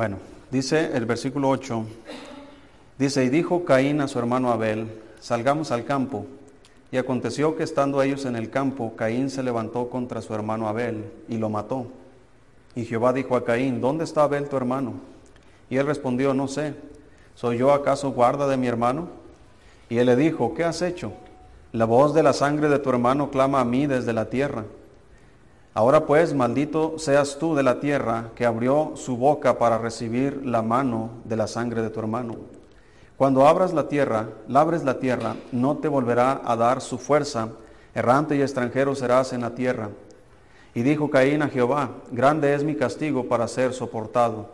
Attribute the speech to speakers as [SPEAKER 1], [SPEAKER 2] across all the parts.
[SPEAKER 1] Bueno, dice el versículo 8, dice, y dijo Caín a su hermano Abel, salgamos al campo. Y aconteció que estando ellos en el campo, Caín se levantó contra su hermano Abel y lo mató. Y Jehová dijo a Caín, ¿dónde está Abel tu hermano? Y él respondió, no sé, ¿soy yo acaso guarda de mi hermano? Y él le dijo, ¿qué has hecho? La voz de la sangre de tu hermano clama a mí desde la tierra. Ahora pues, maldito seas tú de la tierra que abrió su boca para recibir la mano de la sangre de tu hermano. Cuando abras la tierra, labres la tierra, no te volverá a dar su fuerza, errante y extranjero serás en la tierra. Y dijo Caín a Jehová, grande es mi castigo para ser soportado.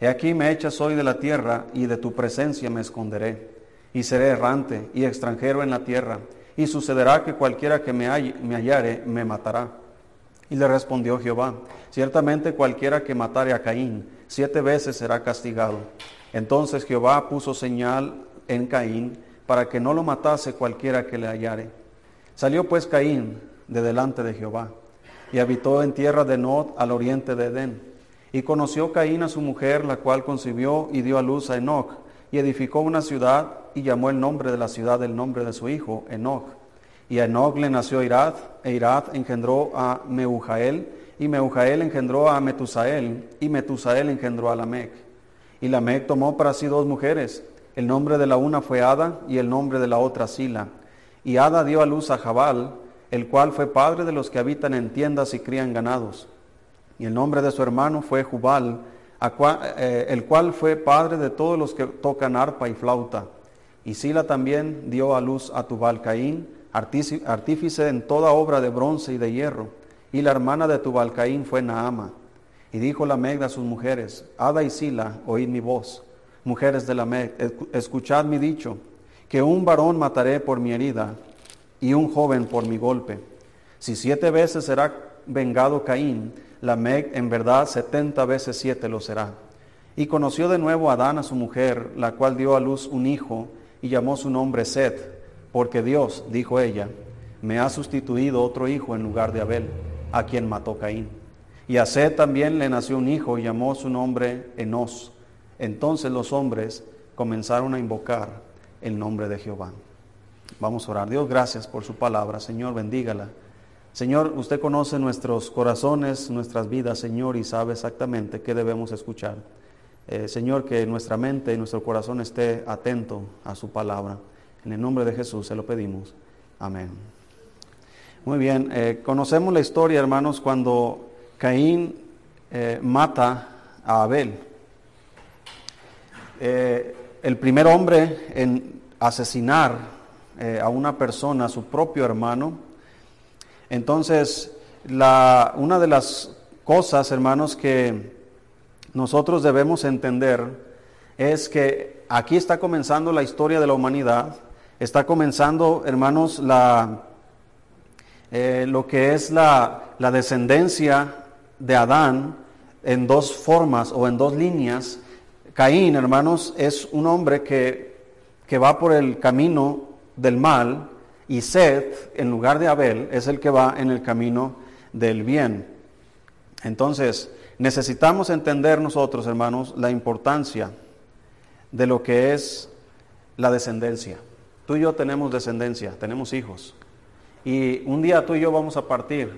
[SPEAKER 1] He aquí me echas hoy de la tierra y de tu presencia me esconderé, y seré errante y extranjero en la tierra, y sucederá que cualquiera que me, me hallare me matará. Y le respondió Jehová, ciertamente cualquiera que matare a Caín, siete veces será castigado. Entonces Jehová puso señal en Caín para que no lo matase cualquiera que le hallare. Salió pues Caín de delante de Jehová y habitó en tierra de Nod al oriente de Edén. Y conoció Caín a su mujer, la cual concibió y dio a luz a Enoch, y edificó una ciudad y llamó el nombre de la ciudad el nombre de su hijo, Enoch. Y a Enoch le nació Irad, e Irad engendró a Meujael, y Meujael engendró a Metusael, y Metusael engendró a Lamec. Y Lamec tomó para sí dos mujeres. El nombre de la una fue Ada y el nombre de la otra Sila. Y Ada dio a luz a Jabal, el cual fue padre de los que habitan en tiendas y crían ganados. Y el nombre de su hermano fue Jubal, eh, el cual fue padre de todos los que tocan arpa y flauta. Y Sila también dio a luz a Tubal Caín, artífice en toda obra de bronce y de hierro. Y la hermana de Tubal Caín fue Naama. Y dijo la Megda a sus mujeres, Ada y Sila, oíd mi voz. Mujeres de la Meg, escuchad mi dicho, que un varón mataré por mi herida y un joven por mi golpe. Si siete veces será vengado Caín, la Meg en verdad setenta veces siete lo será. Y conoció de nuevo Adán a su mujer, la cual dio a luz un hijo y llamó su nombre Set, porque Dios, dijo ella, me ha sustituido otro hijo en lugar de Abel, a quien mató Caín. Y a Seth también le nació un hijo y llamó su nombre Enos. Entonces los hombres comenzaron a invocar el nombre de Jehová. Vamos a orar. Dios, gracias por su palabra. Señor, bendígala. Señor, usted conoce nuestros corazones, nuestras vidas, Señor, y sabe exactamente qué debemos escuchar. Eh, Señor, que nuestra mente y nuestro corazón esté atento a su palabra. En el nombre de Jesús se lo pedimos. Amén. Muy bien, eh, conocemos la historia, hermanos, cuando Caín eh, mata a Abel. Eh, el primer hombre en asesinar a una persona, a su propio hermano. Entonces, una de las cosas, hermanos, que nosotros debemos entender es que aquí está comenzando la historia de la humanidad, está comenzando, hermanos, la, lo que es la, la descendencia de Adán en dos formas o en dos líneas. Caín, hermanos, es un hombre que, que va por el camino del mal y Seth, en lugar de Abel, es el que va en el camino del bien. Entonces, necesitamos entender nosotros, hermanos, la importancia de lo que es la descendencia. Tú y yo tenemos descendencia, tenemos hijos. Y un día tú y yo vamos a partir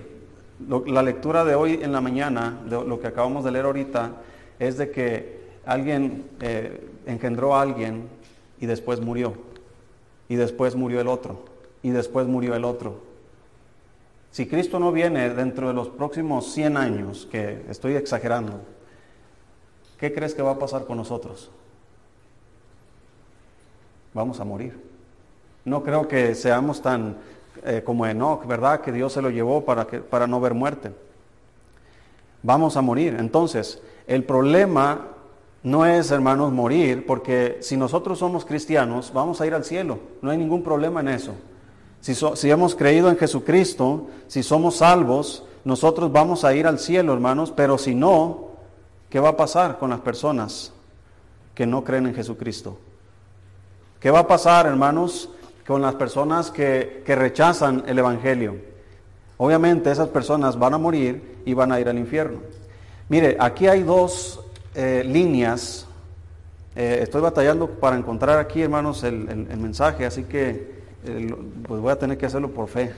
[SPEAKER 1] la lectura de hoy en la mañana, lo que acabamos de leer ahorita, es de que alguien eh, engendró a alguien y después murió. Y después murió el otro. Y después murió el otro. Si Cristo no viene dentro de los próximos 100 años, que estoy exagerando, ¿qué crees que va a pasar con nosotros? Vamos a morir. No creo que seamos tan eh, como Enoch, ¿verdad? Que Dios se lo llevó para, que, para no ver muerte. Vamos a morir. Entonces, el problema no es, hermanos, morir, porque si nosotros somos cristianos, vamos a ir al cielo. No hay ningún problema en eso. Si, si hemos creído en Jesucristo, si somos salvos, nosotros vamos a ir al cielo, hermanos, pero si no, ¿qué va a pasar con las personas que no creen en Jesucristo? ¿Qué va a pasar, hermanos, con las personas que, rechazan el Evangelio. Obviamente esas personas van a morir y van a ir al infierno. Mire, aquí hay dos eh, líneas. Eh, estoy batallando para encontrar aquí, hermanos, el, el- mensaje, así que eh, pues voy a tener que hacerlo por fe.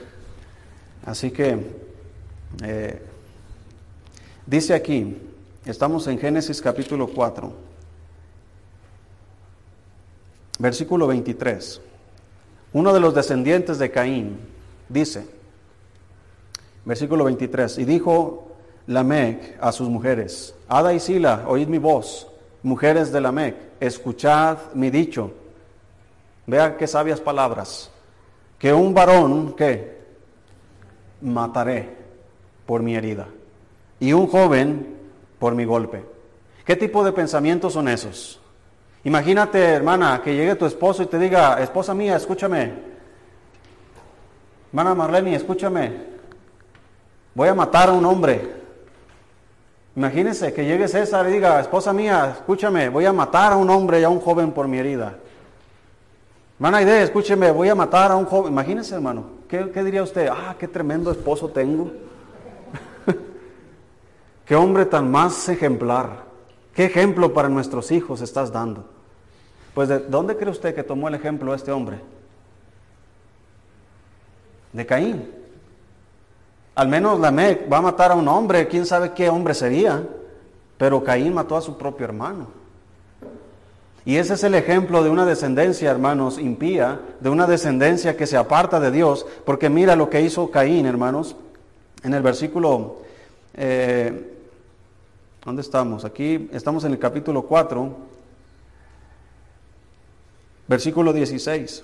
[SPEAKER 1] Así que dice aquí, estamos en Génesis capítulo 4, versículo 23. Uno de los descendientes de Caín dice, versículo 23, y dijo Lamec a sus mujeres, Ada y Sila, oíd mi voz, mujeres de Lamec, escuchad mi dicho. Vea qué sabias palabras. Que un varón, ¿qué? Mataré por mi herida. Y un joven por mi golpe. ¿Qué tipo de pensamientos son esos? Imagínate, hermana, que llegue tu esposo y te diga, esposa mía, escúchame. Hermana Marlene, escúchame. Voy a matar a un hombre. Imagínese que llegue César y diga, esposa mía, escúchame, voy a matar a un hombre y a un joven por mi herida. Hermana Aide, escúcheme, voy a matar a un joven. Imagínese, hermano, ¿qué, qué diría usted? Ah, qué tremendo esposo tengo. qué hombre tan más ejemplar. ¿Qué ejemplo para nuestros hijos estás dando? Pues ¿de dónde cree usted que tomó el ejemplo este hombre? De Caín. Al menos Lamec va a matar a un hombre, quién sabe qué hombre sería, pero Caín mató a su propio hermano. Y ese es el ejemplo de una descendencia, hermanos, impía, de una descendencia que se aparta de Dios, porque mira lo que hizo Caín, hermanos, en el versículo, eh, ¿dónde estamos? Aquí estamos en el capítulo 4, versículo 16.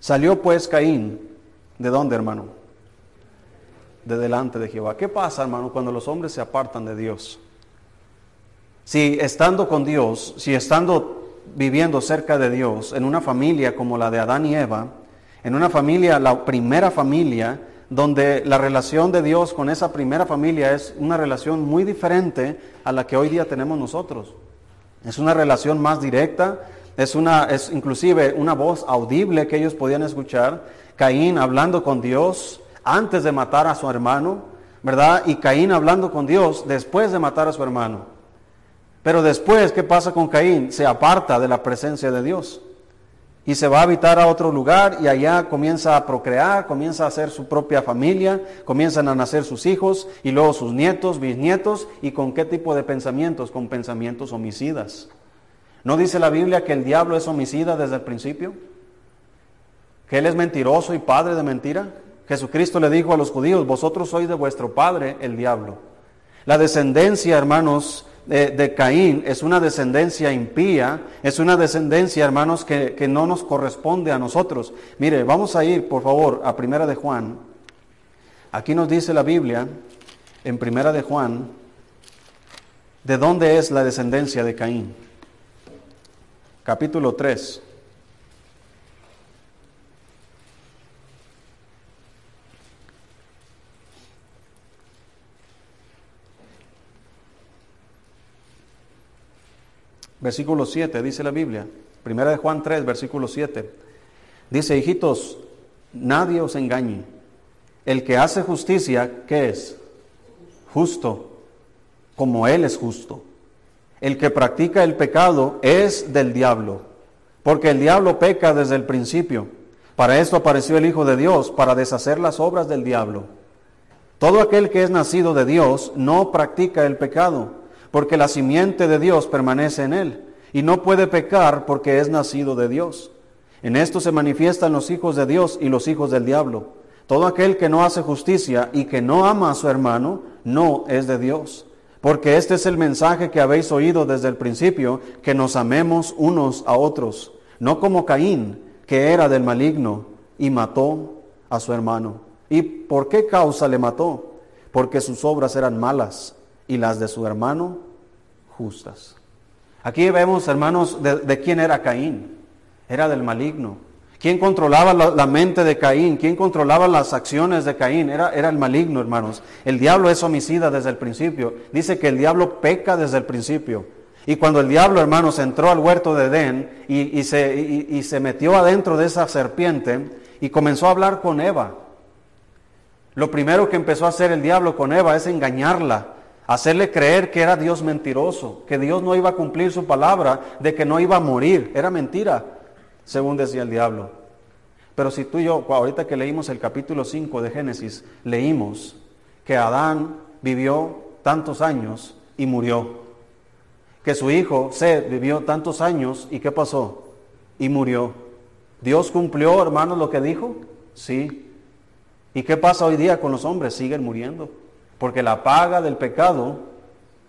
[SPEAKER 1] Salió pues Caín, ¿de dónde, hermano? De delante de Jehová. ¿Qué pasa, hermano, cuando los hombres se apartan de Dios? Si estando con Dios, si estando viviendo cerca de Dios, en una familia como la de Adán y Eva, en una familia, la primera familia, donde la relación de Dios con esa primera familia es una relación muy diferente a la que hoy día tenemos nosotros. Es una relación más directa, es una, es inclusive una voz audible que ellos podían escuchar. Caín hablando con Dios antes de matar a su hermano, ¿verdad? Y Caín hablando con Dios después de matar a su hermano. Pero después, ¿qué pasa con Caín? Se aparta de la presencia de Dios y se va a habitar a otro lugar y allá comienza a procrear, comienza a hacer su propia familia, comienzan a nacer sus hijos y luego sus nietos, bisnietos y con qué tipo de pensamientos, con pensamientos homicidas. ¿No dice la Biblia que el diablo es homicida desde el principio? ¿Que él es mentiroso y padre de mentira? Jesucristo le dijo a los judíos, vosotros sois de vuestro padre el diablo. La descendencia, hermanos, de, de, Caín es una descendencia impía, es una descendencia, hermanos, que, que, no nos corresponde a nosotros. Mire, vamos a ir, por favor, a Primera de Juan. Aquí nos dice la Biblia, en Primera de Juan, de dónde es la descendencia de Caín. Capítulo 3. Versículo 7, dice la Biblia. Primera de Juan 3, versículo 7. Dice, hijitos, nadie os engañe. El que hace justicia, ¿qué es? Justo, como Él es justo. El que practica el pecado es del diablo, porque el diablo peca desde el principio. Para esto apareció el Hijo de Dios, para deshacer las obras del diablo. Todo aquel que es nacido de Dios no practica el pecado, porque la simiente de Dios permanece en él, y no puede pecar porque es nacido de Dios. En esto se manifiestan los hijos de Dios y los hijos del diablo. Todo aquel que no hace justicia y que no ama a su hermano, no es de Dios. Porque este es el mensaje que habéis oído desde el principio, que nos amemos unos a otros, no como Caín, que era del maligno y mató a su hermano. ¿Y por qué causa le mató? Porque sus obras eran malas y las de su hermano justas. Aquí vemos, hermanos, de, de quién era Caín. Era del maligno. ¿Quién controlaba la, mente de Caín? ¿Quién controlaba las acciones de Caín? Era, era el maligno, hermanos. El diablo es homicida desde el principio. Dice que el diablo peca desde el principio. Y cuando el diablo, hermanos, entró al huerto de Edén y, y, se, y se metió adentro de esa serpiente y comenzó a hablar con Eva, lo primero que empezó a hacer el diablo con Eva es engañarla, hacerle creer que era Dios mentiroso, que Dios no iba a cumplir su palabra, de que no iba a morir. Era mentira, según decía el diablo. Pero si tú y yo, ahorita que leímos el capítulo 5 de Génesis, leímos que Adán vivió tantos años y murió. Que su hijo Sed vivió tantos años y ¿qué pasó? Y murió. ¿Dios cumplió, hermanos, lo que dijo? Sí. ¿Y qué pasa hoy día con los hombres? Siguen muriendo. Porque la paga del pecado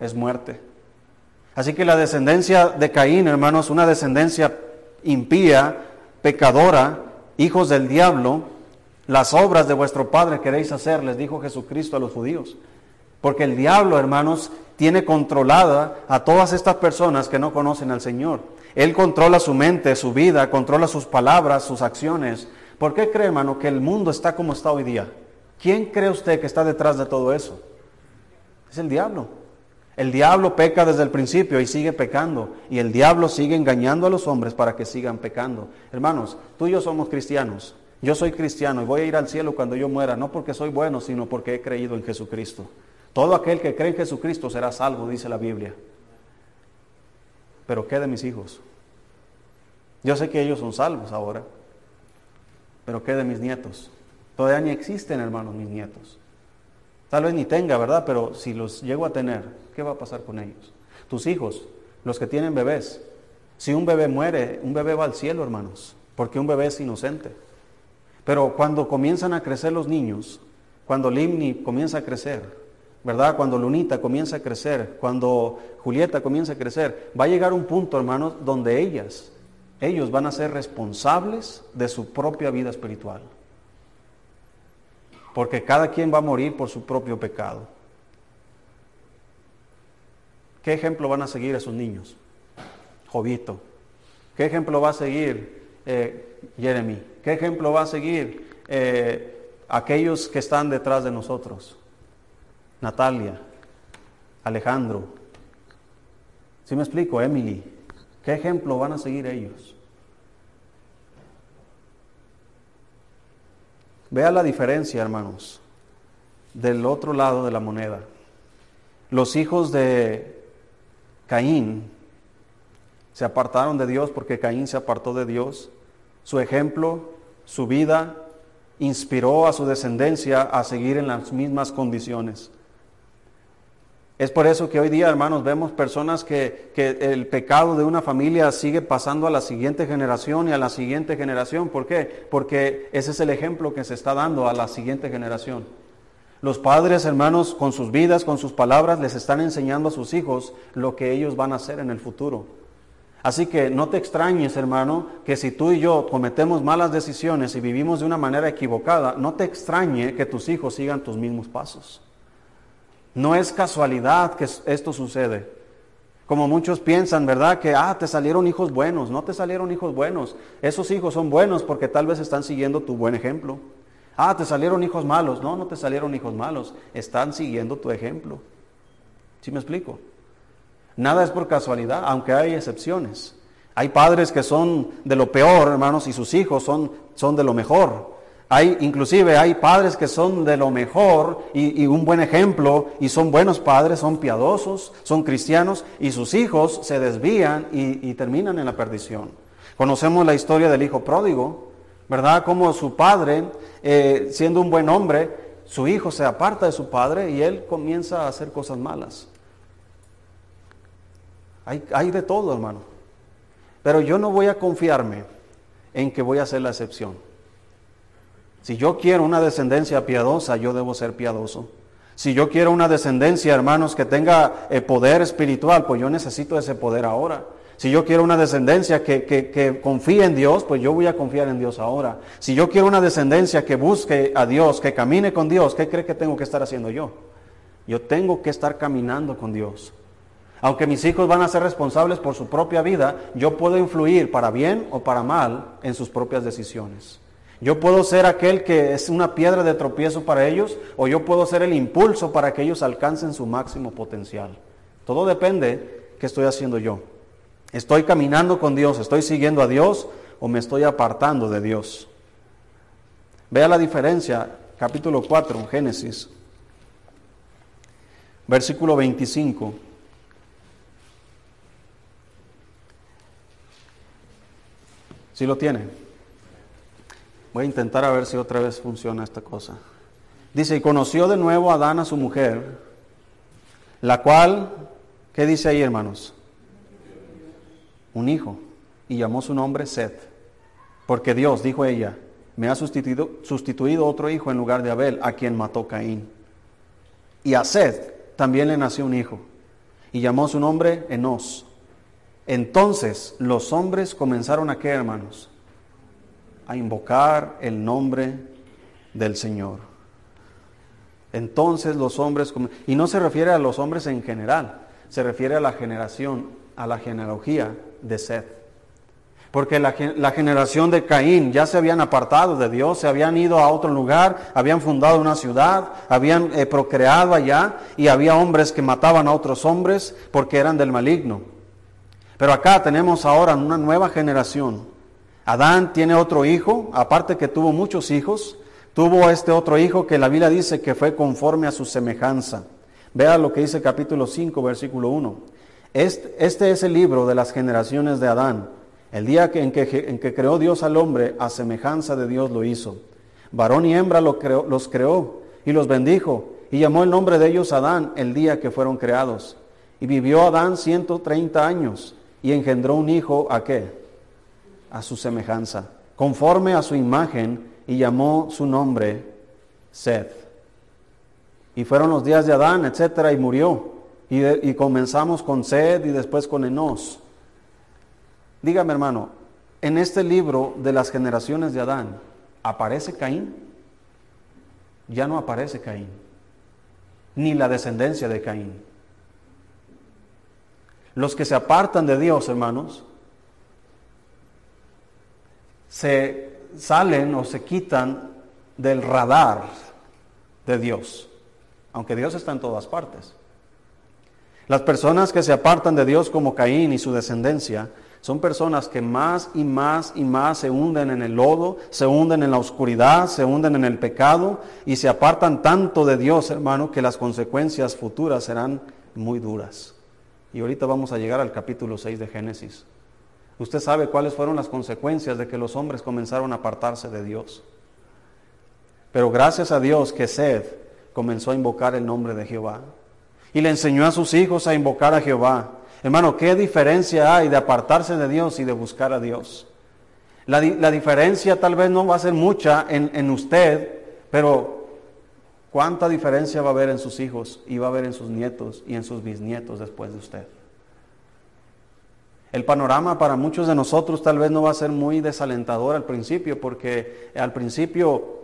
[SPEAKER 1] es muerte. Así que la descendencia de Caín, hermanos, una descendencia impía, pecadora, hijos del diablo, las obras de vuestro Padre queréis hacer, les dijo Jesucristo a los judíos. Porque el diablo, hermanos, tiene controlada a todas estas personas que no conocen al Señor. Él controla su mente, su vida, controla sus palabras, sus acciones. ¿Por qué cree, hermano, que el mundo está como está hoy día? ¿Quién cree usted que está detrás de todo eso? Es el diablo. El diablo peca desde el principio y sigue pecando. Y el diablo sigue engañando a los hombres para que sigan pecando. Hermanos, tú y yo somos cristianos. Yo soy cristiano y voy a ir al cielo cuando yo muera, no porque soy bueno, sino porque he creído en Jesucristo. Todo aquel que cree en Jesucristo será salvo, dice la Biblia. Pero ¿qué de mis hijos? Yo sé que ellos son salvos ahora, pero ¿qué de mis nietos? Todavía ni existen, hermanos, mis nietos. Tal vez ni tenga, ¿verdad? Pero si los llego a tener, ¿qué va a pasar con ellos? Tus hijos, los que tienen bebés. Si un bebé muere, un bebé va al cielo, hermanos, porque un bebé es inocente. Pero cuando comienzan a crecer los niños, cuando Limni comienza a crecer, ¿verdad? Cuando Lunita comienza a crecer, cuando Julieta comienza a crecer, va a llegar un punto, hermanos, donde ellas, ellos van a ser responsables de su propia vida espiritual. Porque cada quien va a morir por su propio pecado. ¿Qué ejemplo van a seguir esos niños? Jovito. ¿Qué ejemplo va a seguir eh, Jeremy? ¿Qué ejemplo va a seguir eh, aquellos que están detrás de nosotros? Natalia, Alejandro. ¿Sí me explico? Emily. ¿Qué ejemplo van a seguir ellos? Vea la diferencia, hermanos, del otro lado de la moneda. Los hijos de Caín se apartaron de Dios porque Caín se apartó de Dios. Su ejemplo, su vida, inspiró a su descendencia a seguir en las mismas condiciones. Es por eso que hoy día, hermanos, vemos personas que, el pecado de una familia sigue pasando a la siguiente generación y a la siguiente generación. ¿Por qué? Porque ese es el ejemplo que se está dando a la siguiente generación. Los padres, hermanos, con sus vidas, con sus palabras, les están enseñando a sus hijos lo que ellos van a hacer en el futuro. Así que no te extrañes, hermano, que si tú y yo cometemos malas decisiones y vivimos de una manera equivocada, no te extrañe que tus hijos sigan tus mismos pasos. No es casualidad que esto sucede. Como muchos piensan, ¿verdad? Que, ah, te salieron hijos buenos. No te salieron hijos buenos. Esos hijos son buenos porque tal vez están siguiendo tu buen ejemplo. Ah, te salieron hijos malos. No, no te salieron hijos malos. Están siguiendo tu ejemplo. ¿Sí me explico? Nada es por casualidad, aunque hay excepciones. Hay padres que son de lo peor, hermanos, y sus hijos son, son de lo mejor. Hay, inclusive hay padres que son de lo mejor y, un buen ejemplo y son buenos padres, son piadosos, son cristianos y sus hijos se desvían y, terminan en la perdición. Conocemos la historia del hijo pródigo, ¿verdad? Como su padre, eh, siendo un buen hombre, su hijo se aparta de su padre y él comienza a hacer cosas malas. Hay, de todo, hermano. Pero yo no voy a confiarme en que voy a ser la excepción. Si yo quiero una descendencia piadosa, yo debo ser piadoso. Si yo quiero una descendencia, hermanos, que tenga eh, poder espiritual, pues yo necesito ese poder ahora. Si yo quiero una descendencia que, confíe en Dios, pues yo voy a confiar en Dios ahora. Si yo quiero una descendencia que busque a Dios, que camine con Dios, ¿qué cree que tengo que estar haciendo yo? Yo tengo que estar caminando con Dios. Aunque mis hijos van a ser responsables por su propia vida, yo puedo influir para bien o para mal en sus propias decisiones. Yo puedo ser aquel que es una piedra de tropiezo para ellos o yo puedo ser el impulso para que ellos alcancen su máximo potencial. Todo depende qué estoy haciendo yo. ¿Estoy caminando con Dios? ¿Estoy siguiendo a Dios o me estoy apartando de Dios? Vea la diferencia, capítulo 4, Génesis. versículo 25. ¿Sí lo tiene? Voy a intentar a ver si otra vez funciona esta cosa. Dice, y conoció de nuevo a Adán a su mujer, la cual, ¿qué dice ahí hermanos? Un hijo, y llamó su nombre Seth, porque Dios, dijo ella, me ha sustituido, sustituido otro hijo en lugar de Abel, a quien mató Caín. Y a Seth también le nació un hijo, y llamó su nombre Enos. Entonces los hombres comenzaron a qué, hermanos? A invocar el nombre del Señor. Entonces los hombres, y no se refiere a los hombres en general, se refiere a la generación, a la genealogía de Seth. Porque la, generación de Caín ya se habían apartado de Dios, se habían ido a otro lugar, habían fundado una ciudad, habían eh, procreado allá y había hombres que mataban a otros hombres porque eran del maligno. Pero acá tenemos ahora una nueva generación. Adán tiene otro hijo, aparte que tuvo muchos hijos, tuvo este otro hijo que la Biblia dice que fue conforme a su semejanza. Vea lo que dice capítulo 5, versículo 1. Este, es el libro de las generaciones de Adán. El día en, que, en, que, creó Dios al hombre, a semejanza de Dios lo hizo. Varón y hembra los creó y los bendijo y llamó el nombre de ellos Adán el día que fueron creados. Y vivió Adán 130 años y engendró un hijo a qué? A su semejanza, conforme a su imagen y llamó su nombre Seth. Y fueron los días de Adán, etcétera, y murió. Y, y comenzamos con Seth y después con Enos. Dígame hermano, en este libro de las generaciones de Adán, ¿aparece Caín? Ya no aparece Caín, ni la descendencia de Caín. Los que se apartan de Dios, hermanos, se salen o se quitan del radar de Dios, aunque Dios está en todas partes. Las personas que se apartan de Dios como Caín y su descendencia, son personas que más y más y más se hunden en el lodo, se hunden en la oscuridad, se hunden en el pecado y se apartan tanto de Dios, hermano, que las consecuencias futuras serán muy duras. Y ahorita vamos a llegar al capítulo 6 de Génesis. Usted sabe cuáles fueron las consecuencias de que los hombres comenzaron a apartarse de Dios. Pero gracias a Dios que Sed comenzó a invocar el nombre de Jehová y le enseñó a sus hijos a invocar a Jehová. Hermano, ¿qué diferencia hay de apartarse de Dios y de buscar a Dios? La, diferencia tal vez no va a ser mucha en, en usted, pero ¿cuánta diferencia va a haber en sus hijos y va a haber en sus nietos y en sus bisnietos después de usted? El panorama para muchos de nosotros tal vez no va a ser muy desalentador al principio, porque al principio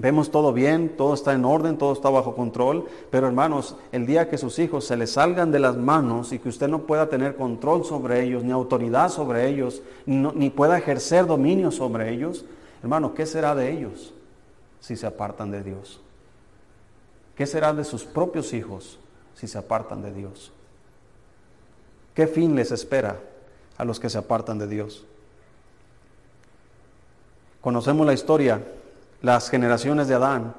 [SPEAKER 1] Vemos todo bien, todo está en orden, todo está bajo control, pero hermanos, el día que sus hijos se les salgan de las manos y que usted no pueda tener control sobre ellos, ni autoridad sobre ellos, ni pueda ejercer dominio sobre ellos, hermano, ¿qué será de ellos si se apartan de Dios? ¿Qué será de sus propios hijos si se apartan de Dios? ¿Qué fin les espera a los que se apartan de Dios? Conocemos la historia las generaciones de Adán,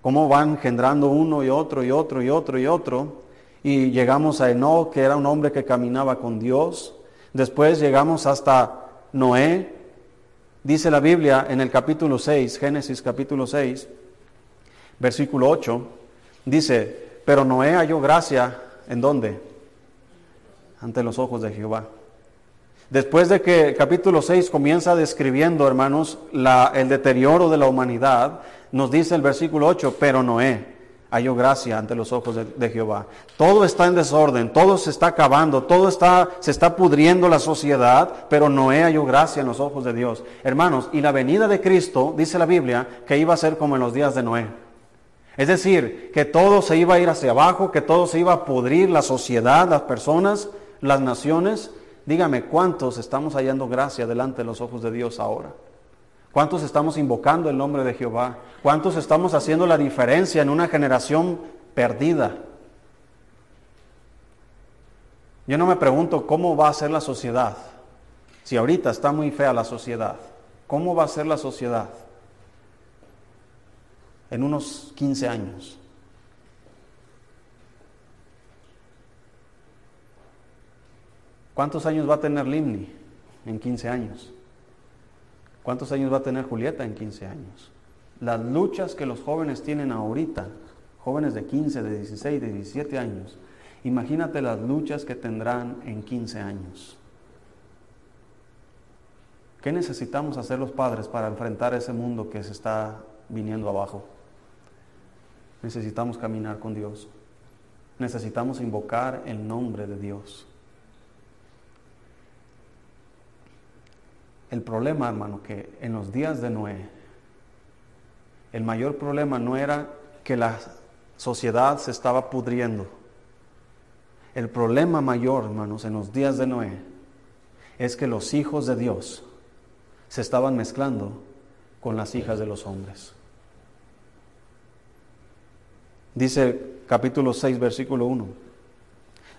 [SPEAKER 1] cómo van engendrando uno y otro y otro y otro y otro, y llegamos a Enoch, que era un hombre que caminaba con Dios, después llegamos hasta Noé, dice la Biblia en el capítulo 6, Génesis capítulo 6, versículo 8, dice, pero Noé halló gracia, ¿en dónde? Ante los ojos de Jehová. Después de que capítulo 6 comienza describiendo, hermanos, el deterioro de la humanidad, nos dice el versículo 8, pero Noé halló gracia ante los ojos de, Jehová. Todo está en desorden, todo se está acabando, todo está, se está pudriendo la sociedad, pero Noé halló gracia en los ojos de Dios. Hermanos, y la venida de Cristo, dice la Biblia, que iba a ser como en los días de Noé. Es decir, que todo se iba a ir hacia abajo, que todo se iba a pudrir, la sociedad, las personas, las naciones, Dígame, ¿cuántos estamos hallando gracia delante de los ojos de Dios ahora? ¿Cuántos estamos invocando el nombre de Jehová? ¿Cuántos estamos haciendo la diferencia en una generación perdida? Yo no me pregunto cómo va a ser la sociedad. Si ahorita está muy fea la sociedad, ¿cómo va a ser la sociedad en unos 15 años? ¿Cuántos años va a tener Limni en 15 años? ¿Cuántos años va a tener Julieta en 15 años? Las luchas que los jóvenes tienen ahorita, jóvenes de 15, de 16, de 17 años, imagínate las luchas que tendrán en 15 años. ¿Qué necesitamos hacer los padres para enfrentar ese mundo que se está viniendo abajo? Necesitamos caminar con Dios. Necesitamos invocar el nombre de Dios. El problema, hermano, que en los días de Noé, el mayor problema no era que la sociedad se estaba pudriendo. El problema mayor, hermanos, en los días de Noé, es que los hijos de Dios se estaban mezclando con las hijas de los hombres. Dice capítulo 6, versículo 1.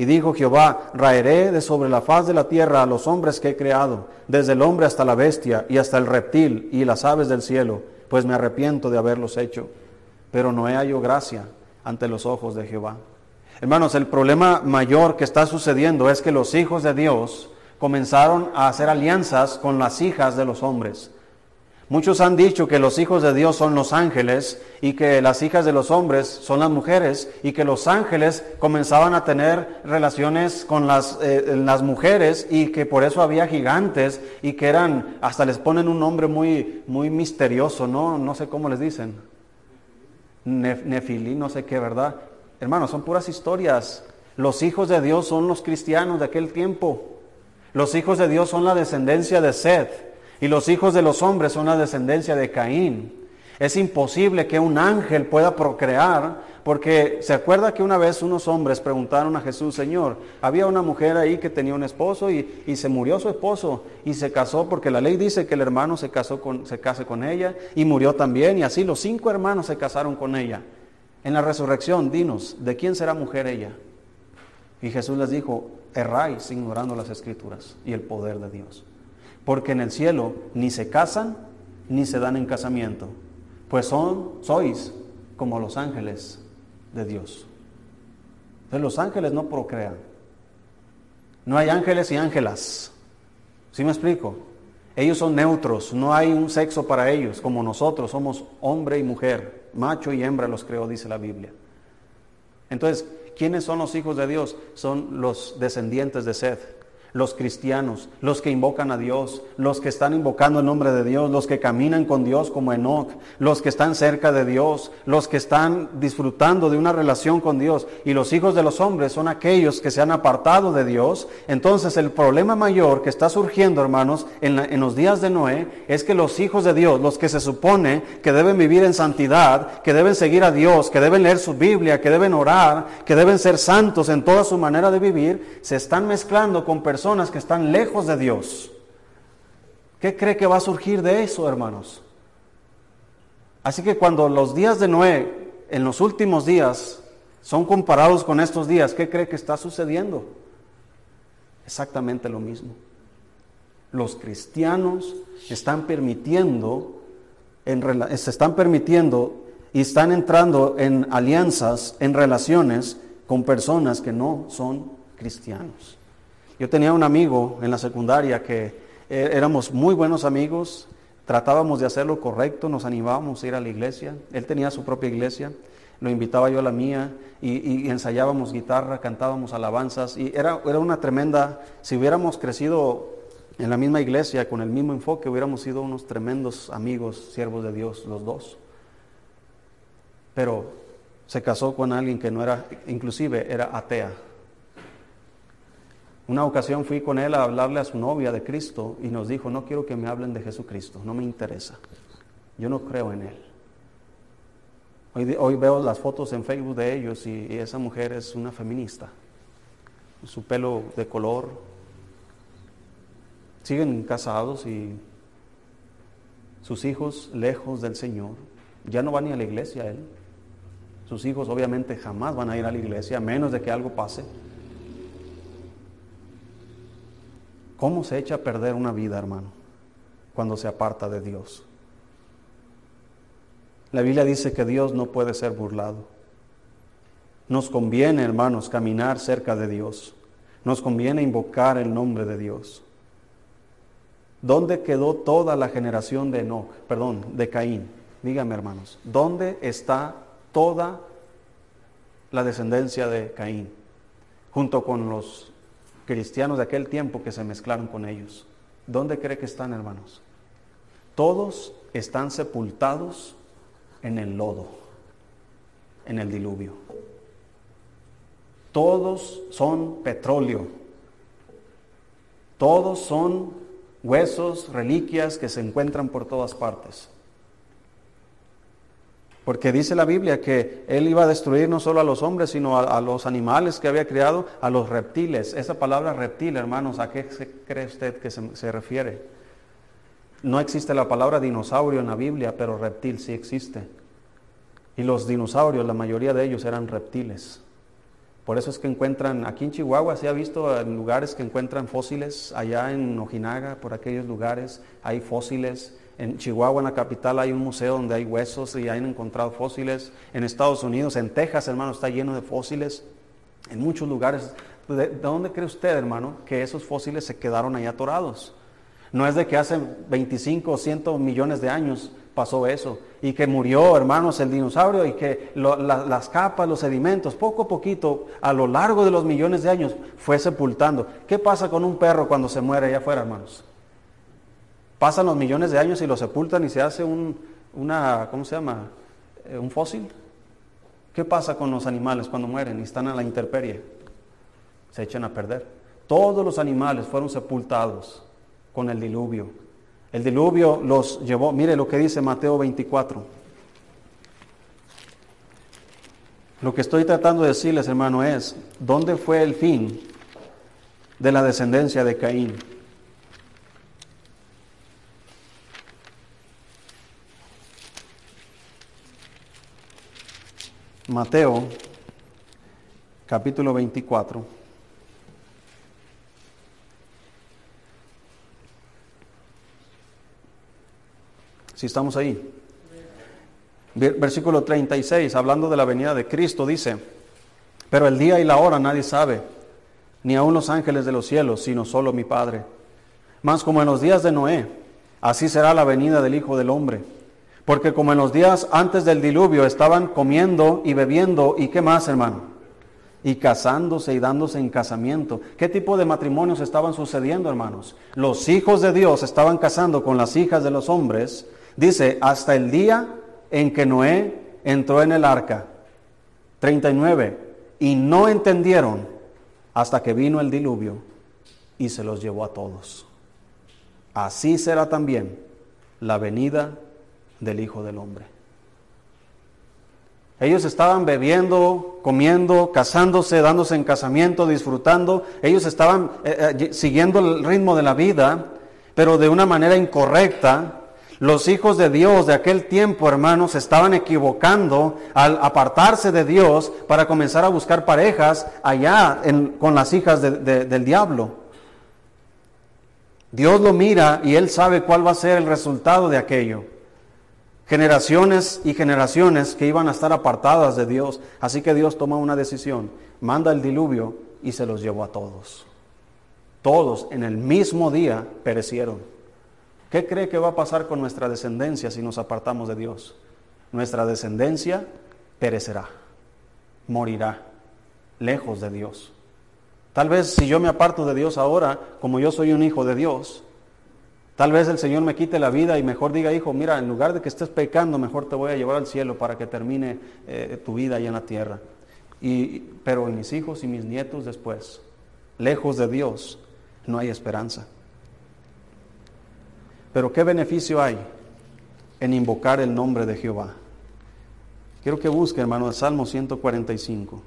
[SPEAKER 1] Y dijo Jehová, raeré de sobre la faz de la tierra a los hombres que he creado, desde el hombre hasta la bestia y hasta el reptil y las aves del cielo, pues me arrepiento de haberlos hecho. Pero no he hallado gracia ante los ojos de Jehová. Hermanos, el problema mayor que está sucediendo es que los hijos de Dios comenzaron a hacer alianzas con las hijas de los hombres. Muchos han dicho que los hijos de Dios son los ángeles y que las hijas de los hombres son las mujeres y que los ángeles comenzaban a tener relaciones con las, eh, las mujeres y que por eso había gigantes y que eran, hasta les ponen un nombre muy, muy misterioso, ¿no? No sé cómo les dicen. Nefilí, no sé qué, ¿verdad? Hermanos, son puras historias. Los hijos de Dios son los cristianos de aquel tiempo. Los hijos de Dios son la descendencia de Seth. Y los hijos de los hombres son la descendencia de Caín. Es imposible que un ángel pueda procrear, porque se acuerda que una vez unos hombres preguntaron a Jesús, Señor, había una mujer ahí que tenía un esposo y, y se murió su esposo y se casó, porque la ley dice que el hermano se, casó con, se case con ella y murió también, y así los cinco hermanos se casaron con ella. En la resurrección, dinos, ¿de quién será mujer ella? Y Jesús les dijo, erráis ignorando las escrituras y el poder de Dios porque en el cielo ni se casan ni se dan en casamiento, pues son, sois como los ángeles de Dios. Entonces los ángeles no procrean. No hay ángeles y ángelas. ¿Sí me explico? Ellos son neutros, no hay un sexo para ellos, como nosotros somos hombre y mujer, macho y hembra los creó, dice la Biblia. Entonces, ¿quiénes son los hijos de Dios? Son los descendientes de Seth los cristianos, los que invocan a Dios, los que están invocando el nombre de Dios, los que caminan con Dios como Enoch, los que están cerca de Dios, los que están disfrutando de una relación con Dios. Y los hijos de los hombres son aquellos que se han apartado de Dios. Entonces el problema mayor que está surgiendo, hermanos, en, los días de Noé, es que los hijos de Dios, los que se supone que deben vivir en santidad, que deben seguir a Dios, que deben leer su Biblia, que deben orar, que deben ser santos en toda su manera de vivir, se están mezclando con personas personas que están lejos de Dios. ¿Qué cree que va a surgir de eso, hermanos? Así que cuando los días de Noé, en los últimos días, son comparados con estos días, ¿qué cree que está sucediendo? Exactamente lo mismo. Los cristianos están permitiendo, se están permitiendo y están entrando en alianzas, en relaciones con personas que no son cristianos. Yo tenía un amigo en la secundaria que eh, éramos muy buenos amigos, tratábamos de hacer lo correcto, nos animábamos a ir a la iglesia. Él tenía su propia iglesia, lo invitaba yo a la mía y, ensayábamos guitarra, cantábamos alabanzas y era, era una tremenda, si hubiéramos crecido en la misma iglesia con el mismo enfoque, hubiéramos sido unos tremendos amigos, siervos de Dios, los dos. Pero se casó con alguien que no era, inclusive era atea. Una ocasión fui con él a hablarle a su novia de Cristo y nos dijo, no quiero que me hablen de Jesucristo, no me interesa. Yo no creo en él. Hoy, veo las fotos en Facebook de ellos y, y esa mujer es una feminista. Su pelo de color. Siguen casados y sus hijos lejos del Señor. Ya no van ni a la iglesia él. Sus hijos obviamente jamás van a ir a la iglesia, a menos de que algo pase. ¿Cómo se echa a perder una vida, hermano, cuando se aparta de Dios? La Biblia dice que Dios no puede ser burlado. Nos conviene, hermanos, caminar cerca de Dios. Nos conviene invocar el nombre de Dios. ¿Dónde quedó toda la generación de Enoch, perdón, de Caín? Dígame, hermanos, ¿dónde está toda la descendencia de Caín? Junto con los cristianos de aquel tiempo que se mezclaron con ellos. ¿Dónde cree que están, hermanos? Todos están sepultados en el lodo, en el diluvio. Todos son petróleo. Todos son huesos, reliquias que se encuentran por todas partes. Porque dice la Biblia que Él iba a destruir no solo a los hombres, sino a, los animales que había creado, a los reptiles. Esa palabra reptil, hermanos, ¿a qué cree usted que se, se refiere? No existe la palabra dinosaurio en la Biblia, pero reptil sí existe. Y los dinosaurios, la mayoría de ellos eran reptiles. Por eso es que encuentran, aquí en Chihuahua se ha visto en lugares que encuentran fósiles, allá en Ojinaga, por aquellos lugares, hay fósiles en Chihuahua, en la capital, hay un museo donde hay huesos y han encontrado fósiles. En Estados Unidos, en Texas, hermano, está lleno de fósiles. En muchos lugares. ¿De, dónde cree usted, hermano, que esos fósiles se quedaron ahí atorados? No es de que hace 25 o 100 millones de años pasó eso. Y que murió, hermanos, el dinosaurio y que las capas, los sedimentos, poco a poquito, a lo largo de los millones de años, fue sepultando. ¿Qué pasa con un perro cuando se muere allá afuera, hermanos? Pasan los millones de años y lo sepultan y se hace un, una, ¿cómo se llama? Eh, un fósil. ¿Qué pasa con los animales cuando mueren y están a la intemperie? Se echan a perder. Todos los animales fueron sepultados con el diluvio. El diluvio los llevó, mire lo que dice Mateo 24. Lo que estoy tratando de decirles, hermano, es, ¿dónde fue el fin de la descendencia de Caín? Mateo, capítulo 24. Si estamos ahí. Versículo 36, hablando de la venida de Cristo, dice, pero el día y la hora nadie sabe, ni aun los ángeles de los cielos, sino solo mi Padre. Mas como en los días de Noé, así será la venida del Hijo del Hombre. Porque como en los días antes del diluvio estaban comiendo y bebiendo, ¿y qué más, hermano? Y casándose y dándose en casamiento. ¿Qué tipo de matrimonios estaban sucediendo, hermanos? Los hijos de Dios estaban casando con las hijas de los hombres. Dice, hasta el día en que Noé entró en el arca. 39. Y no entendieron hasta que vino el diluvio y se los llevó a todos. Así será también la venida del Hijo del Hombre. Ellos estaban bebiendo, comiendo, casándose, dándose en casamiento, disfrutando. Ellos estaban eh, eh, siguiendo el ritmo de la vida, pero de una manera incorrecta. Los hijos de Dios de aquel tiempo, hermanos, estaban equivocando al apartarse de Dios para comenzar a buscar parejas allá con las hijas del diablo. Dios lo mira y Él sabe cuál va a ser el resultado de aquello generaciones y generaciones que iban a estar apartadas de Dios. Así que Dios toma una decisión, manda el diluvio y se los llevó a todos. Todos en el mismo día perecieron. ¿Qué cree que va a pasar con nuestra descendencia si nos apartamos de Dios? Nuestra descendencia perecerá, morirá, lejos de Dios. Tal vez si yo me aparto de Dios ahora, como yo soy un hijo de Dios, Tal vez el Señor me quite la vida y mejor diga, hijo, mira, en lugar de que estés pecando, mejor te voy a llevar al cielo para que termine eh, tu vida allá en la tierra. Y, pero mis hijos y mis nietos después, lejos de Dios, no hay esperanza. Pero ¿qué beneficio hay en invocar el nombre de Jehová? Quiero que busque, hermano, el Salmo 145.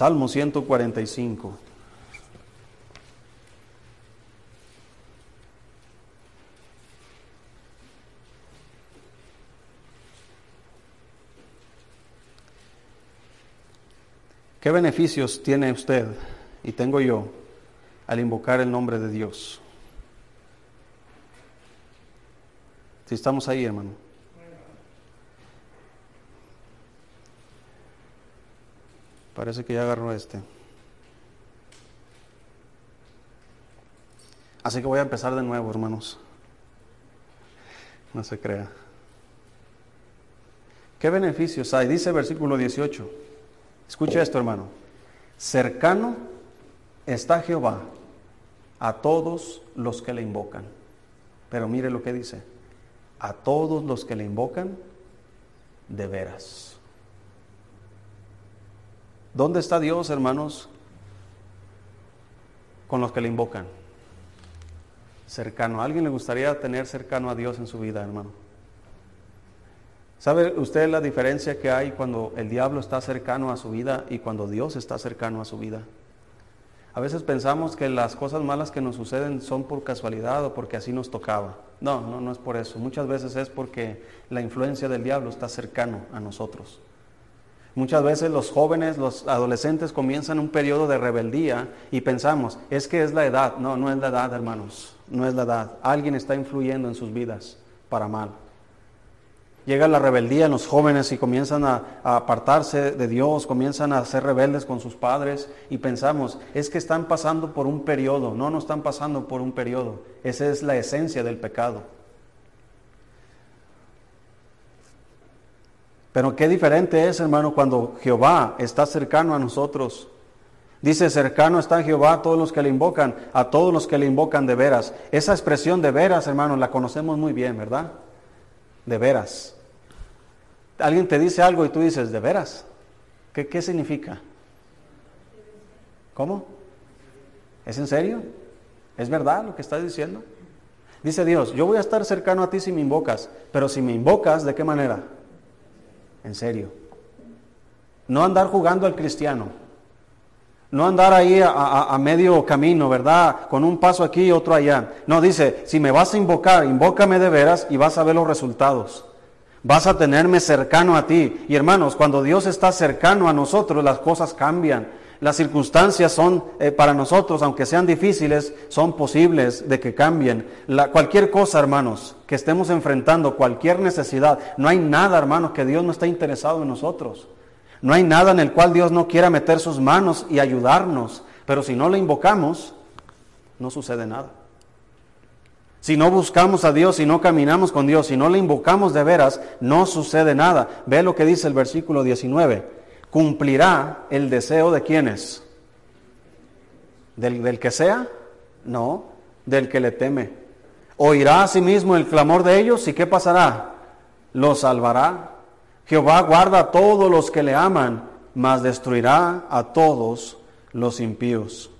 [SPEAKER 1] Salmo 145. ¿Qué beneficios tiene usted y tengo yo al invocar el nombre de Dios? Si estamos ahí, hermano. Parece que ya agarró este. Así que voy a empezar de nuevo, hermanos. No se crea. ¿Qué beneficios hay? Dice versículo 18. Escucha esto, hermano. Cercano está Jehová a todos los que le invocan. Pero mire lo que dice. A todos los que le invocan, de veras. ¿Dónde está Dios, hermanos? Con los que le invocan. Cercano. ¿A alguien le gustaría tener cercano a Dios en su vida, hermano? ¿Sabe usted la diferencia que hay cuando el diablo está cercano a su vida y cuando Dios está cercano a su vida? A veces pensamos que las cosas malas que nos suceden son por casualidad o porque así nos tocaba. No, no, no es por eso. Muchas veces es porque la influencia del diablo está cercano a nosotros. Muchas veces los jóvenes, los adolescentes comienzan un periodo de rebeldía y pensamos, es que es la edad. No, no es la edad, hermanos. No es la edad. Alguien está influyendo en sus vidas para mal. Llega la rebeldía en los jóvenes y comienzan a, apartarse de Dios, comienzan a ser rebeldes con sus padres y pensamos, es que están pasando por un periodo. No, no están pasando por un periodo. Esa es la esencia del pecado. Pero qué diferente es, hermano, cuando Jehová está cercano a nosotros. Dice, cercano está Jehová a todos los que le invocan, a todos los que le invocan de veras. Esa expresión de veras, hermano, la conocemos muy bien, ¿verdad? de veras. Alguien te dice algo y tú dices, ¿de veras? ¿Qué, qué significa? ¿Cómo? ¿Es en serio? ¿Es verdad lo que estás diciendo? Dice Dios, yo voy a estar cercano a ti si me invocas, pero si me invocas, ¿de qué manera? En serio. No andar jugando al cristiano. No andar ahí a, medio camino, ¿verdad? Con un paso aquí y otro allá. No, dice, si me vas a invocar, invócame de veras y vas a ver los resultados. Vas a tenerme cercano a ti. Y hermanos, cuando Dios está cercano a nosotros, las cosas cambian. Las circunstancias son eh, para nosotros, aunque sean difíciles, son posibles de que cambien. Cualquier cosa, hermanos, que estemos enfrentando, cualquier necesidad, no hay nada, hermanos, que Dios no esté interesado en nosotros. No hay nada en el cual Dios no quiera meter sus manos y ayudarnos, pero si no le invocamos, no sucede nada. Si no buscamos a Dios, si no caminamos con Dios, si no le invocamos de veras, no sucede nada. Ve lo que dice el versículo 19. ¿Cumplirá el deseo de quiénes? ¿Del, ¿Del, que sea? No, del que le teme. ¿Oirá a sí mismo el clamor de ellos y qué pasará? Lo salvará. Jehová guarda a todos los que le aman, mas destruirá a todos los impíos.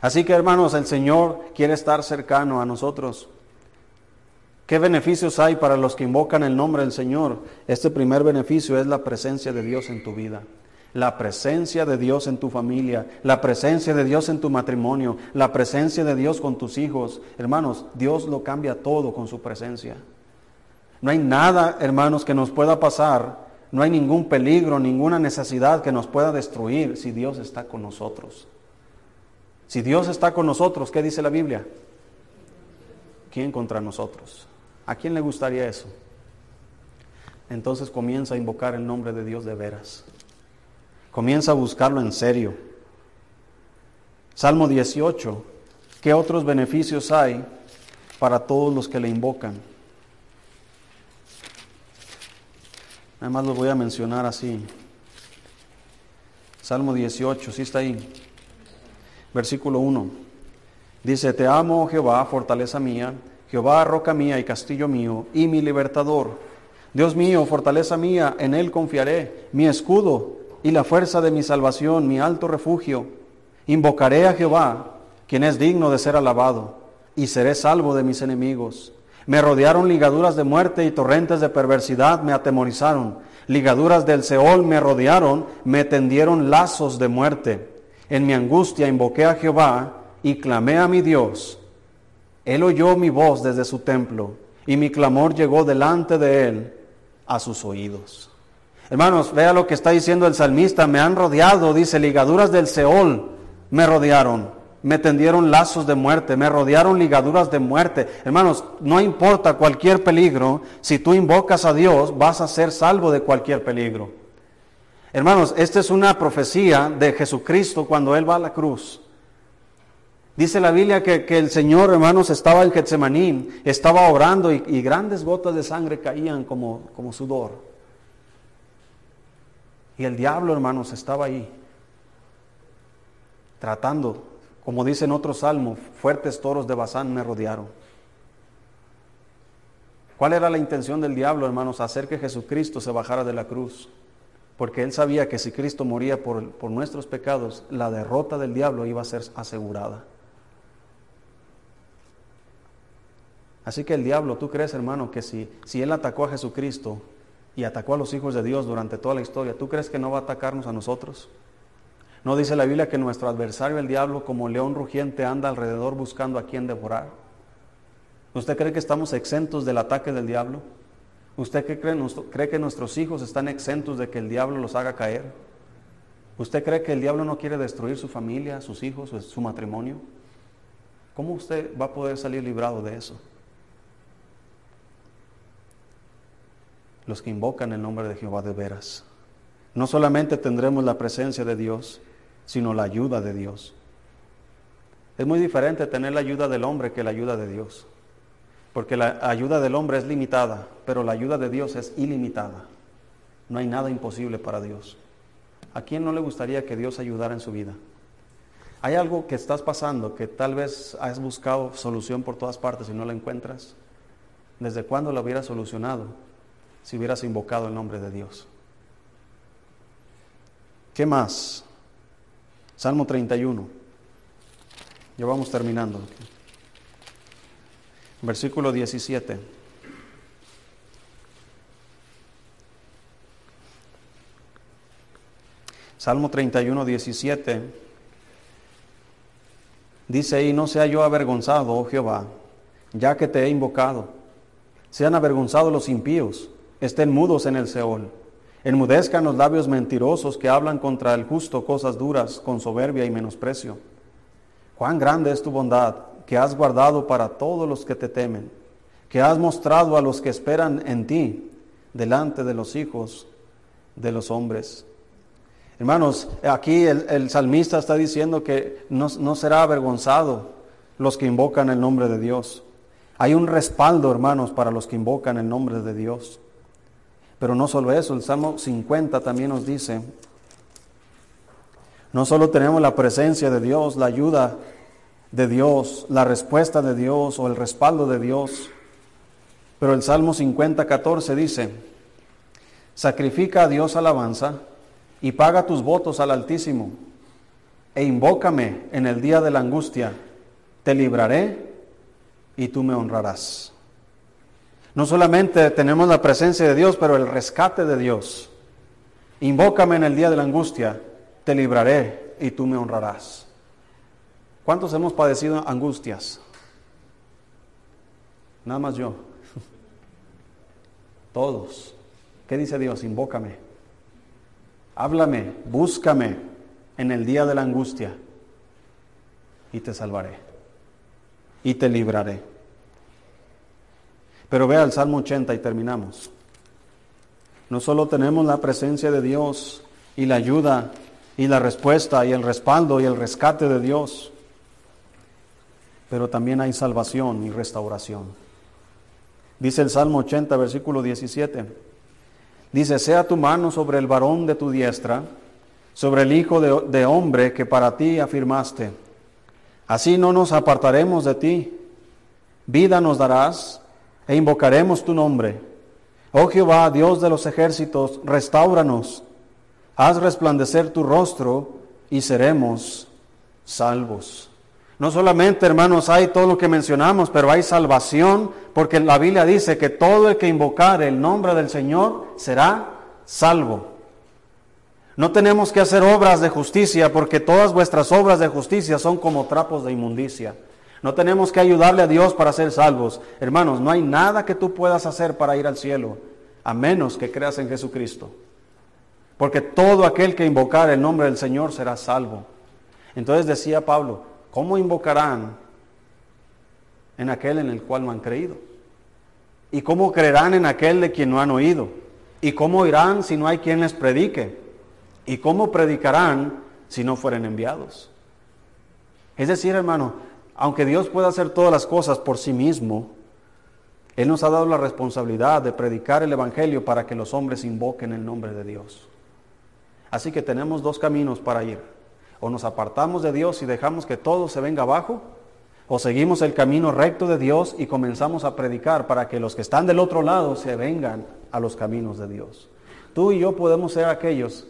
[SPEAKER 1] Así que hermanos, el Señor quiere estar cercano a nosotros. ¿Qué beneficios hay para los que invocan el nombre del Señor? Este primer beneficio es la presencia de Dios en tu vida, la presencia de Dios en tu familia, la presencia de Dios en tu matrimonio, la presencia de Dios con tus hijos. Hermanos, Dios lo cambia todo con su presencia. No hay nada, hermanos, que nos pueda pasar, no hay ningún peligro, ninguna necesidad que nos pueda destruir si Dios está con nosotros. Si Dios está con nosotros, ¿qué dice la Biblia? ¿Quién contra nosotros? ¿A quién le gustaría eso? Entonces comienza a invocar el nombre de Dios de veras. Comienza a buscarlo en serio. Salmo 18. ¿Qué otros beneficios hay para todos los que le invocan? Nada más lo voy a mencionar así. Salmo 18, sí está ahí. Versículo 1. Dice, te amo, Jehová, fortaleza mía, Jehová, roca mía y castillo mío, y mi libertador. Dios mío, fortaleza mía, en Él confiaré, mi escudo y la fuerza de mi salvación, mi alto refugio. Invocaré a Jehová, quien es digno de ser alabado, y seré salvo de mis enemigos. Me rodearon ligaduras de muerte y torrentes de perversidad me atemorizaron. Ligaduras del Seol me rodearon, me tendieron lazos de muerte. En mi angustia invoqué a Jehová y clamé a mi Dios. Él oyó mi voz desde su templo y mi clamor llegó delante de él a sus oídos. Hermanos, vea lo que está diciendo el salmista. Me han rodeado, dice, ligaduras del Seol me rodearon me tendieron lazos de muerte, me rodearon ligaduras de muerte. Hermanos, no importa cualquier peligro, si tú invocas a Dios, vas a ser salvo de cualquier peligro. Hermanos, esta es una profecía de Jesucristo cuando Él va a la cruz. Dice la Biblia que, el Señor, hermanos, estaba en Getsemaní, estaba orando y, grandes gotas de sangre caían como, como sudor. Y el diablo, hermanos, estaba ahí, tratando como dice en otro salmo, fuertes toros de Bazán me rodearon. ¿Cuál era la intención del diablo, hermanos? Hacer que Jesucristo se bajara de la cruz. Porque él sabía que si Cristo moría por, por nuestros pecados, la derrota del diablo iba a ser asegurada. Así que el diablo, ¿tú crees, hermano, que si, si él atacó a Jesucristo y atacó a los hijos de Dios durante toda la historia, ¿tú crees que no va a atacarnos a nosotros? ¿No dice la Biblia que nuestro adversario, el diablo, como león rugiente, anda alrededor buscando a quien devorar? ¿Usted cree que estamos exentos del ataque del diablo? ¿Usted cree, cree que nuestros hijos están exentos de que el diablo los haga caer? ¿Usted cree que el diablo no quiere destruir su familia, sus hijos, su matrimonio? ¿Cómo usted va a poder salir librado de eso? Los que invocan el nombre de Jehová de veras. No solamente tendremos la presencia de Dios, sino la ayuda de Dios. Es muy diferente tener la ayuda del hombre que la ayuda de Dios, porque la ayuda del hombre es limitada, pero la ayuda de Dios es ilimitada. No hay nada imposible para Dios. ¿A quién no le gustaría que Dios ayudara en su vida? ¿Hay algo que estás pasando que tal vez has buscado solución por todas partes y no la encuentras? ¿Desde cuándo la hubieras solucionado si hubieras invocado el nombre de Dios? ¿Qué más? Salmo 31. Ya vamos terminando. Versículo 17. Salmo 31, 17. Dice ahí, no sea yo avergonzado, oh Jehová, ya que te he invocado. Sean avergonzados los impíos, estén mudos en el Seol. Enmudezcan los labios mentirosos que hablan contra el justo cosas duras con soberbia y menosprecio. Cuán grande es tu bondad que has guardado para todos los que te temen, que has mostrado a los que esperan en ti delante de los hijos de los hombres. Hermanos, aquí el, salmista está diciendo que no, no será avergonzado los que invocan el nombre de Dios. Hay un respaldo, hermanos, para los que invocan el nombre de Dios. Pero no solo eso, el Salmo 50 también nos dice, no solo tenemos la presencia de Dios, la ayuda de Dios, la respuesta de Dios o el respaldo de Dios, pero el Salmo 50, 14 dice, sacrifica a Dios alabanza y paga tus votos al Altísimo e invócame en el día de la angustia, te libraré y tú me honrarás. No solamente tenemos la presencia de Dios, pero el rescate de Dios. Invócame en el día de la angustia, te libraré y tú me honrarás. ¿Cuántos hemos padecido angustias? Nada más yo. Todos. ¿Qué dice Dios? Invócame. Háblame, búscame en el día de la angustia y te salvaré y te libraré. Pero vea el Salmo 80 y terminamos. No solo tenemos la presencia de Dios y la ayuda y la respuesta y el respaldo y el rescate de Dios, pero también hay salvación y restauración. Dice el Salmo 80, versículo 17. Dice, sea tu mano sobre el varón de tu diestra, sobre el hijo de, de hombre que para ti afirmaste. Así no nos apartaremos de ti. Vida nos darás e invocaremos tu nombre. Oh Jehová, Dios de los ejércitos, restauranos. Haz resplandecer tu rostro y seremos salvos. No solamente, hermanos, hay todo lo que mencionamos, pero hay salvación, porque la Biblia dice que todo el que invocar el nombre del Señor será salvo. No tenemos que hacer obras de justicia, porque todas vuestras obras de justicia son como trapos de inmundicia. No tenemos que ayudarle a Dios para ser salvos. Hermanos, no hay nada que tú puedas hacer para ir al cielo, a menos que creas en Jesucristo. Porque todo aquel que invocar el nombre del Señor será salvo. Entonces decía Pablo, ¿cómo invocarán en aquel en el cual no han creído? ¿Y cómo creerán en aquel de quien no han oído? ¿Y cómo irán si no hay quien les predique? ¿Y cómo predicarán si no fueren enviados? Es decir, hermano, aunque Dios pueda hacer todas las cosas por sí mismo, Él nos ha dado la responsabilidad de predicar el Evangelio para que los hombres invoquen el nombre de Dios. Así que tenemos dos caminos para ir. O nos apartamos de Dios y dejamos que todo se venga abajo, o seguimos el camino recto de Dios y comenzamos a predicar para que los que están del otro lado se vengan a los caminos de Dios. Tú y yo podemos ser aquellos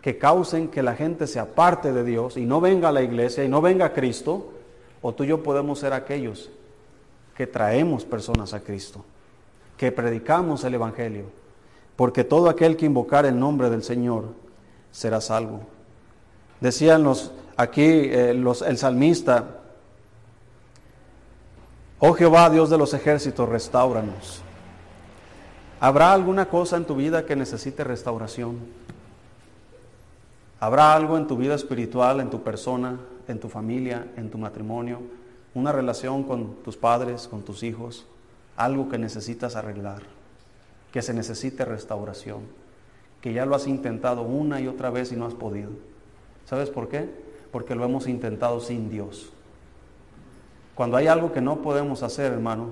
[SPEAKER 1] que causen que la gente se aparte de Dios y no venga a la iglesia y no venga a Cristo, o tú y yo podemos ser aquellos que traemos personas a Cristo, que predicamos el Evangelio, porque todo aquel que invocar el nombre del Señor será salvo. Decían los, aquí eh, los, el salmista, oh Jehová, Dios de los ejércitos, restauranos. ¿Habrá alguna cosa en tu vida que necesite restauración? ¿Habrá algo en tu vida espiritual, en tu persona, en tu familia, en tu matrimonio, una relación con tus padres, con tus hijos, algo que necesitas arreglar, que se necesite restauración, que ya lo has intentado una y otra vez y no has podido. ¿Sabes por qué? Porque lo hemos intentado sin Dios. Cuando hay algo que no podemos hacer, hermano,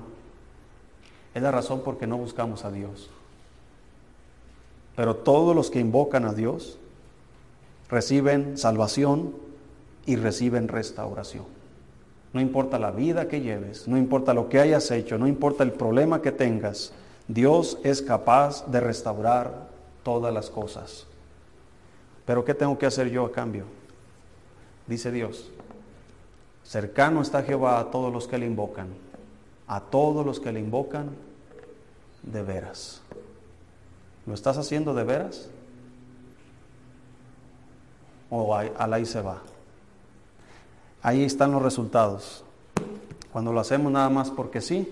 [SPEAKER 1] es la razón por que no buscamos a Dios. Pero todos los que invocan a Dios reciben salvación y reciben restauración. No importa la vida que lleves, no importa lo que hayas hecho, no importa el problema que tengas, Dios es capaz de restaurar todas las cosas. Pero ¿qué tengo que hacer yo a cambio? Dice Dios, cercano está Jehová a todos los que le invocan, a todos los que le invocan de veras. ¿Lo estás haciendo de veras? ¿O al ahí se va? Ahí están los resultados. Cuando lo hacemos nada más porque sí,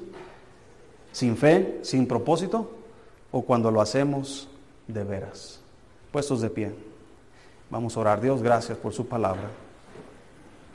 [SPEAKER 1] sin fe, sin propósito, o cuando lo hacemos de veras. Puestos de pie. Vamos a orar. Dios, gracias por su palabra.